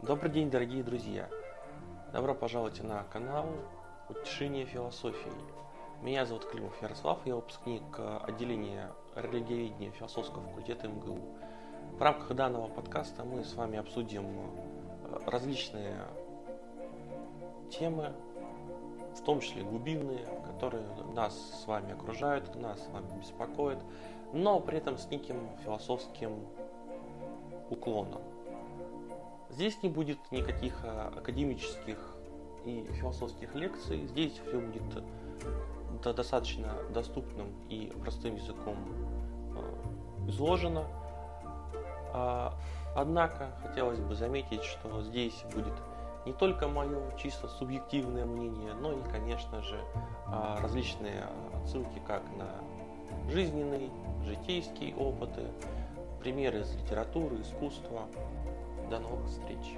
Добрый день, дорогие друзья! Добро пожаловать на канал Утешение философии. Меня зовут Климов Ярослав, я выпускник э, отделения религиоведения философского факультета МГУ. В рамках данного подкаста мы с вами обсудим э, различные темы, в том числе глубинные, которые нас с вами окружают, нас с вами беспокоят, но при этом с неким философским уклоном. Здесь не будет никаких а, академических и философских лекций. Здесь все будет э, достаточно доступным и простым языком э, изложено. А, однако хотелось бы заметить, что здесь будет не только мое чисто субъективное мнение, но и, конечно же, а, различные отсылки как на жизненные, житейские опыты, примеры из литературы, искусства, до новых встреч!